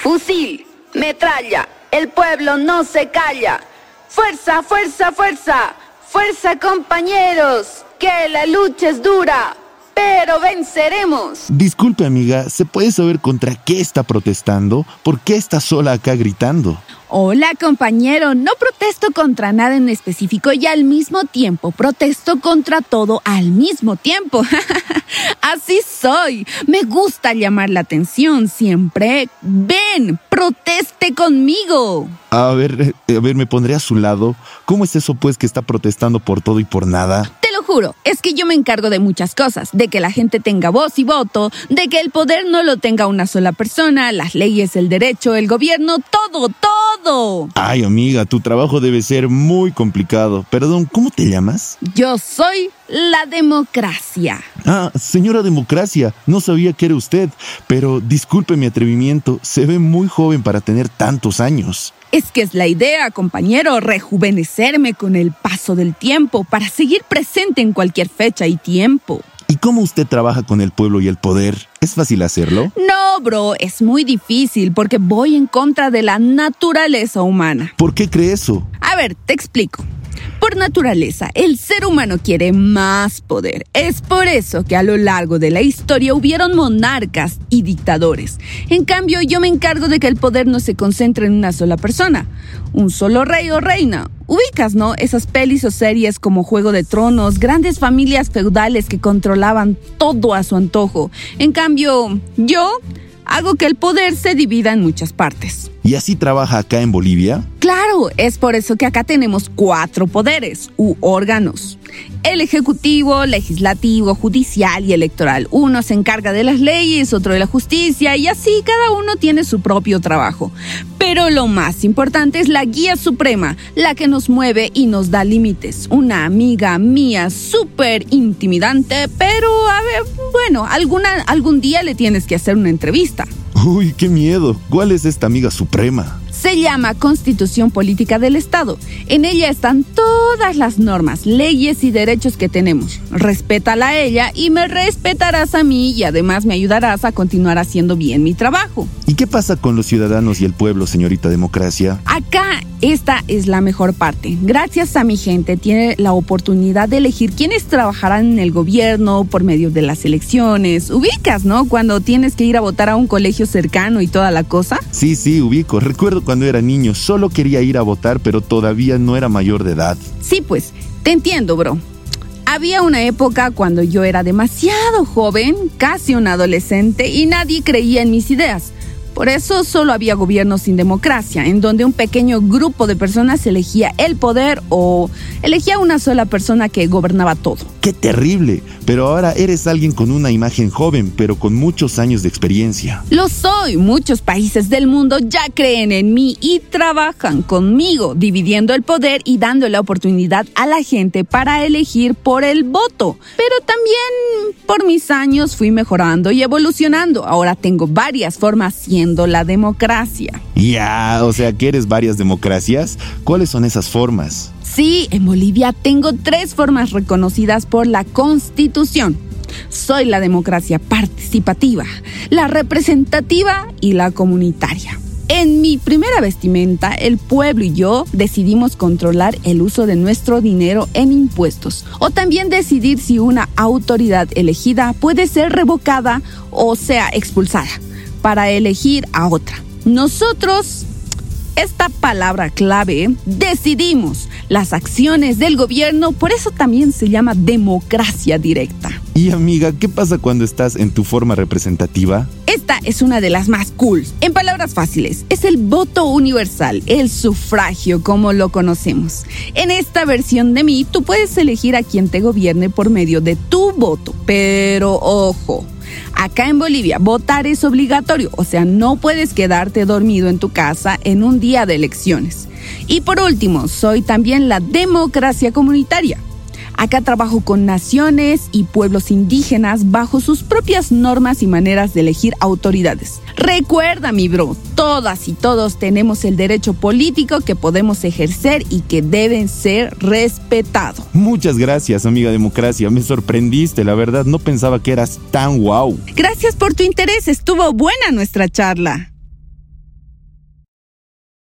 Fusil, metralla, el pueblo no se calla. Fuerza, fuerza, fuerza, fuerza compañeros, que la lucha es dura, pero venceremos. Disculpe amiga, ¿se puede saber contra qué está protestando? ¿Por qué está sola acá gritando? Hola compañero, no protesto contra nada en específico y al mismo tiempo protesto contra todo al mismo tiempo. Así soy. Me gusta llamar la atención siempre. Ven, proteste conmigo. A ver, eh, a ver, me pondré a su lado. ¿Cómo es eso pues que está protestando por todo y por nada? Juro, es que yo me encargo de muchas cosas, de que la gente tenga voz y voto, de que el poder no lo tenga una sola persona, las leyes, el derecho, el gobierno, todo, todo. Ay amiga, tu trabajo debe ser muy complicado. Perdón, ¿cómo te llamas? Yo soy la democracia. Ah, señora democracia, no sabía que era usted, pero disculpe mi atrevimiento, se ve muy joven para tener tantos años. Es que es la idea, compañero, rejuvenecerme con el paso del tiempo para seguir presente en cualquier fecha y tiempo. ¿Y cómo usted trabaja con el pueblo y el poder? ¿Es fácil hacerlo? No, bro, es muy difícil porque voy en contra de la naturaleza humana. ¿Por qué cree eso? A ver, te explico. Naturaleza, el ser humano quiere más poder. Es por eso que a lo largo de la historia hubieron monarcas y dictadores. En cambio, yo me encargo de que el poder no se concentre en una sola persona, un solo rey o reina. Ubicas, ¿no? Esas pelis o series como Juego de Tronos, grandes familias feudales que controlaban todo a su antojo. En cambio, yo hago que el poder se divida en muchas partes. ¿Y así trabaja acá en Bolivia? Claro, es por eso que acá tenemos cuatro poderes u órganos. El ejecutivo, legislativo, judicial y electoral. Uno se encarga de las leyes, otro de la justicia y así cada uno tiene su propio trabajo. Pero lo más importante es la guía suprema, la que nos mueve y nos da límites. Una amiga mía súper intimidante, pero a ver, bueno, alguna, algún día le tienes que hacer una entrevista. Uy, qué miedo. ¿Cuál es esta amiga suprema? Se llama Constitución Política del Estado. En ella están todas las normas, leyes y derechos que tenemos. Respétala a ella y me respetarás a mí y además me ayudarás a continuar haciendo bien mi trabajo. ¿Y qué pasa con los ciudadanos y el pueblo, señorita democracia? Acá esta es la mejor parte. Gracias a mi gente tiene la oportunidad de elegir quiénes trabajarán en el gobierno por medio de las elecciones. Ubicas, ¿no? Cuando tienes que ir a votar a un colegio cercano y toda la cosa. Sí, sí, ubico. Recuerdo cuando era niño, solo quería ir a votar, pero todavía no era mayor de edad. Sí, pues, te entiendo, bro. Había una época cuando yo era demasiado joven, casi un adolescente, y nadie creía en mis ideas. Por eso solo había gobiernos sin democracia, en donde un pequeño grupo de personas elegía el poder o elegía una sola persona que gobernaba todo. ¡Qué terrible! Pero ahora eres alguien con una imagen joven, pero con muchos años de experiencia. Lo soy. Muchos países del mundo ya creen en mí y trabajan conmigo, dividiendo el poder y dando la oportunidad a la gente para elegir por el voto. Pero también por mis años fui mejorando y evolucionando. Ahora tengo varias formas siendo la democracia. Ya, o sea, ¿quieres varias democracias? ¿Cuáles son esas formas? Sí, en Bolivia tengo tres formas reconocidas por la Constitución. Soy la democracia participativa, la representativa y la comunitaria. En mi primera vestimenta, el pueblo y yo decidimos controlar el uso de nuestro dinero en impuestos o también decidir si una autoridad elegida puede ser revocada o sea expulsada para elegir a otra. Nosotros esta palabra clave, decidimos las acciones del gobierno, por eso también se llama democracia directa. Y amiga, ¿qué pasa cuando estás en tu forma representativa? Esta es una de las más cool. En palabras fáciles, es el voto universal, el sufragio como lo conocemos. En esta versión de mí, tú puedes elegir a quien te gobierne por medio de tu voto, pero ojo, Acá en Bolivia, votar es obligatorio, o sea, no puedes quedarte dormido en tu casa en un día de elecciones. Y por último, soy también la democracia comunitaria. Acá trabajo con naciones y pueblos indígenas bajo sus propias normas y maneras de elegir autoridades. Recuerda, mi bro, todas y todos tenemos el derecho político que podemos ejercer y que deben ser respetados. Muchas gracias, amiga democracia. Me sorprendiste, la verdad, no pensaba que eras tan guau. Gracias por tu interés, estuvo buena nuestra charla.